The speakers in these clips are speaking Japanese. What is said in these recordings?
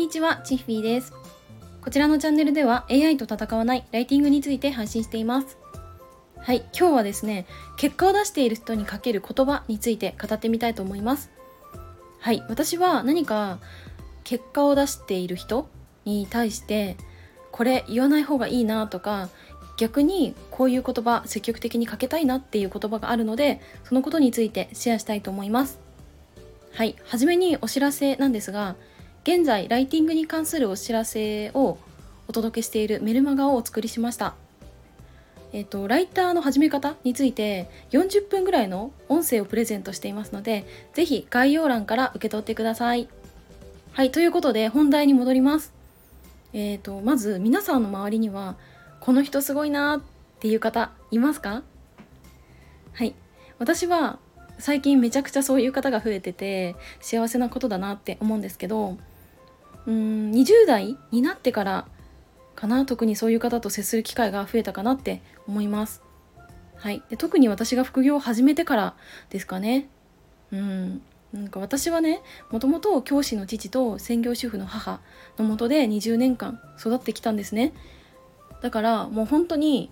にちは、チッフィーです。こちらのチャンネルでは AI と戦わないライティングについて配信しています。はい、今日はですね、結果を出している人にかける言葉について語ってみたいと思います。はい、私は何か結果を出している人に対してこれ言わない方がいいなとか逆にこういう言葉積極的にかけたいなっていう言葉があるのでそのことについてシェアしたいと思いますはい初めにお知らせなんですが現在ライティングに関するお知らせをお届けしているメルマガをお作りしました。えっ、とライターの始め方について40分ぐらいの音声をプレゼントしていますのでぜひ概要欄から受け取ってください。はいということで本題に戻ります。えーとまず皆さんの周りにはこの人すごいなっていう方いますか？はい。私は最近めちゃくちゃそういう方が増えてて幸せなことだなって思うんですけどうん20代になってからかな特にそういう方と接する機会が増えたかなって思います。はい。で特に私が副業を始めてからですかね。うん。なんか私はねもともと教師の父と専業主婦の母のもとで20年間育ってきたんですね。だからもう本当に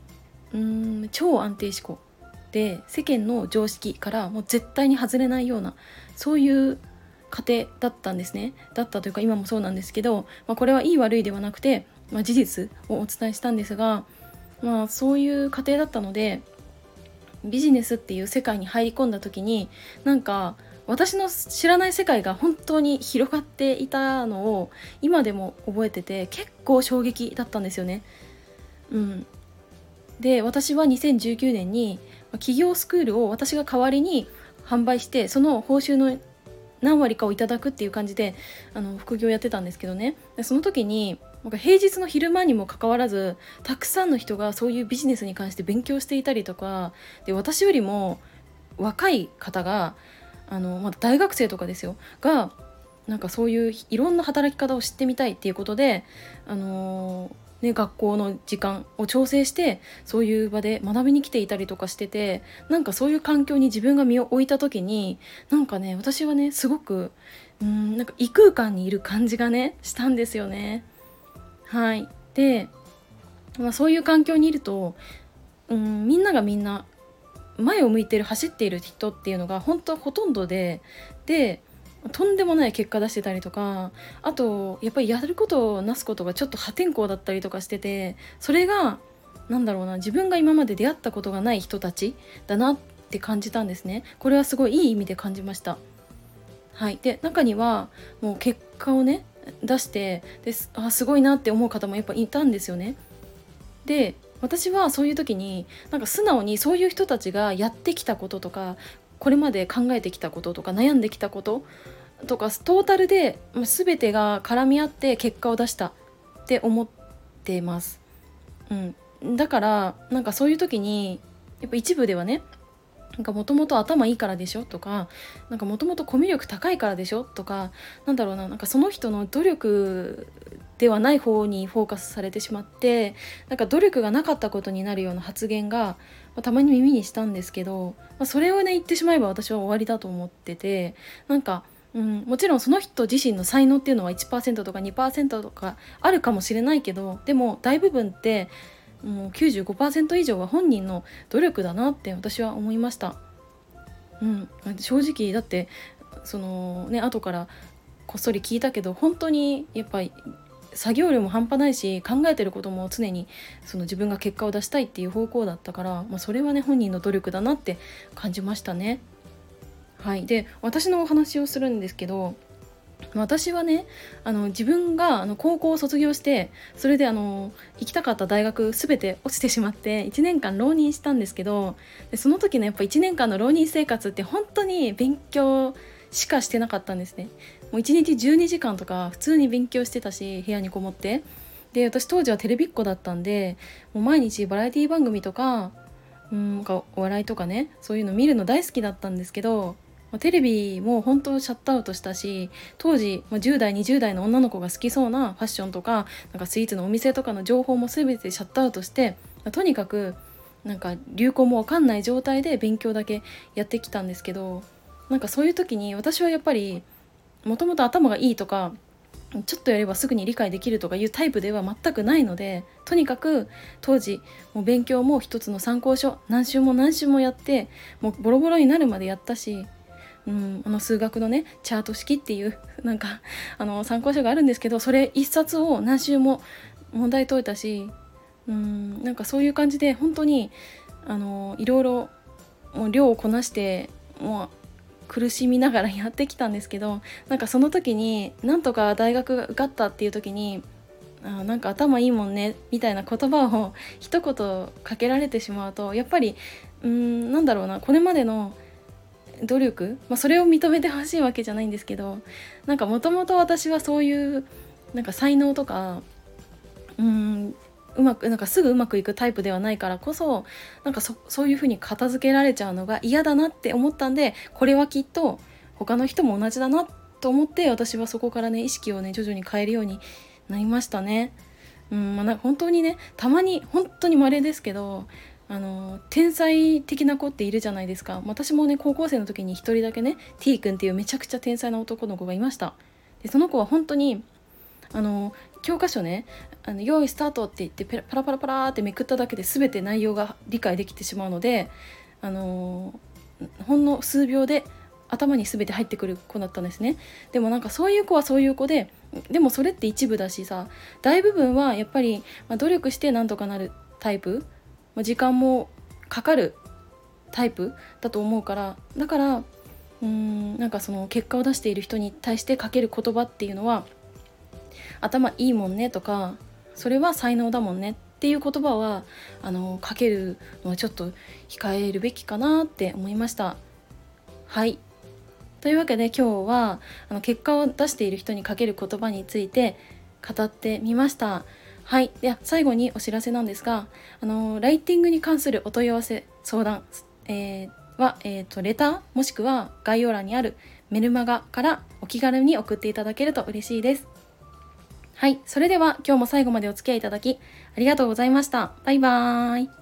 うん超安定志向で世間の常識からもう絶対に外れないようなそういう家庭だったんですねだったというか今もそうなんですけど、まあ、これはいい悪いではなくて、まあ、事実をお伝えしたんですが、まあ、そういう家庭だったのでビジネスっていう世界に入り込んだ時になんか私の知らない世界が本当に広がっていたのを今でも覚えてて結構衝撃だったんですよね。うん、で私は2019年に企業スクールを私が代わりに販売してその報酬の何割かをいただくっていう感じであの副業やってたんですけどね。その時になんか平日の昼間にもかかわらずたくさんの人がそういうビジネスに関して勉強していたりとかで私よりも若い方があの、まだ大学生とかですよ。がなんかそういういろんな働き方を知ってみたいっていうことで、あのーね、学校の時間を調整してそういう場で学びに来ていたりとかしててなんかそういう環境に自分が身を置いた時になんかね私はねすごくうんなんか異空間にいる感じがねしたんですよね。はいで、まあ、そういう環境にいるとうんみんながみんな前を向いてる走っている人っていうのが本当ほとんどででとんでもない結果出してたりとかあとやっぱりやることをなすことがちょっと破天荒だったりとかしててそれがなんだろうな自分が今まで出会ったことがない人たちだなって感じたんですね。これはすごいいい意味で感じました。はい。で中にはもう結果をね出してですあすごいなって思う方もやっぱいたんですよね。で私はそういう時になんか素直にそういう人たちがやってきたこととかこれまで考えてきたこととか悩んできたこととかトータルで全てが絡み合って結果を出したって思ってます。うん、だからなんかそういう時にやっぱ一部ではねなんかもともと頭いいからでしょとかなんかもともとコミュ力高いからでしょとかなんだろうななんかその人の努力ではない方にフォーカスされてしまってなんか努力がなかったことになるような発言が、まあたまに耳にしたんですけど、まあ、それをね言ってしまえば私は終わりだと思っててなんか、うん、もちろんその人自身の才能っていうのは1%とか2%とかあるかもしれないけどでも大部分ってもう95%以上は本人の努力だなって私は思いました。うん、正直だってそのね後からこっそり聞いたけど本当にやっぱり作業量も半端ないし考えてることも常にその自分が結果を出したいっていう方向だったから、まあ、それはね本人の努力だなって感じましたね。はい、で私のお話をするんですけど私はねあの自分があの高校を卒業してそれであの行きたかった大学全て落ちてしまって1年間浪人したんですけどでその時のやっぱ1年間の浪人生活って本当に勉強しかしてなかったんですね。もう1日12時間とか普通に勉強してたし部屋にこもってで私当時はテレビっ子だったんでもう毎日バラエティ番組とかうんなんかお笑いとかねそういうの見るの大好きだったんですけどテレビも本当シャットアウトしたし当時、まあ、10代20代の女の子が好きそうなファッションとかなんかスイーツのお店とかの情報も全てシャットアウトして、まとにかくなんか流行もわかんない状態で勉強だけやってきたんですけどなんかそういう時に私はやっぱりもともと頭がいいとかちょっとやればすぐに理解できるとかいうタイプでは全くないのでとにかく当時もう勉強も一つの参考書何週も何週もやってもうボロボロになるまでやったし、うん、あの数学のねチャート式っていうなんかあの参考書があるんですけどそれ一冊を何週も問題解いたし、うん、なんかそういう感じで本当にあのいろいろもう量をこなしてもう苦しみながらやってきたんですけどなんかその時になんとか大学が受かったっていう時にあなんか頭いいもんねみたいな言葉を一言かけられてしまうとやっぱりうんなんだろうなこれまでの努力、まあ、それを認めてほしいわけじゃないんですけどなんかもともと私はそういうなんか才能とかうんうまくなんかすぐうまくいくタイプではないからこそなんかそういうふうに片付けられちゃうのが嫌だなって思ったんでこれはきっと他の人も同じだなと思って私はそこからね意識をね徐々に変えるようになりましたね。うんまあ、本当にねたまに本当に稀ですけどあの天才的な子っているじゃないですか。私もね高校生の時に1人だけね T 君っていうめちゃくちゃ天才な男の子がいました。でその子は本当にあの教科書ねあの用意スタートって言ってパラパラパラってめくっただけで全て内容が理解できてしまうのであのほんの数秒で頭に全て入ってくる子だったんですね。でもなんかそういう子はそういう子ででもそれって一部だしさ大部分はやっぱり、まあ、努力してなんとかなるタイプ、まあ、時間もかかるタイプだと思うからだからうんなんかその結果を出している人に対してかける言葉っていうのは頭いいもんねとかそれは才能だもんねっていう言葉はあのかけるのはちょっと控えるべきかなって思いました。はい。というわけで今日はあの結果を出している人にかける言葉について語ってみました。はいでは最後にお知らせなんですがあのライティングに関するお問い合わせ相談、えー、は、えーとレターもしくは概要欄にあるメルマガからお気軽に送っていただけると嬉しいですはい。それでは今日も最後までお付き合いいただきありがとうございました。バイバーイ。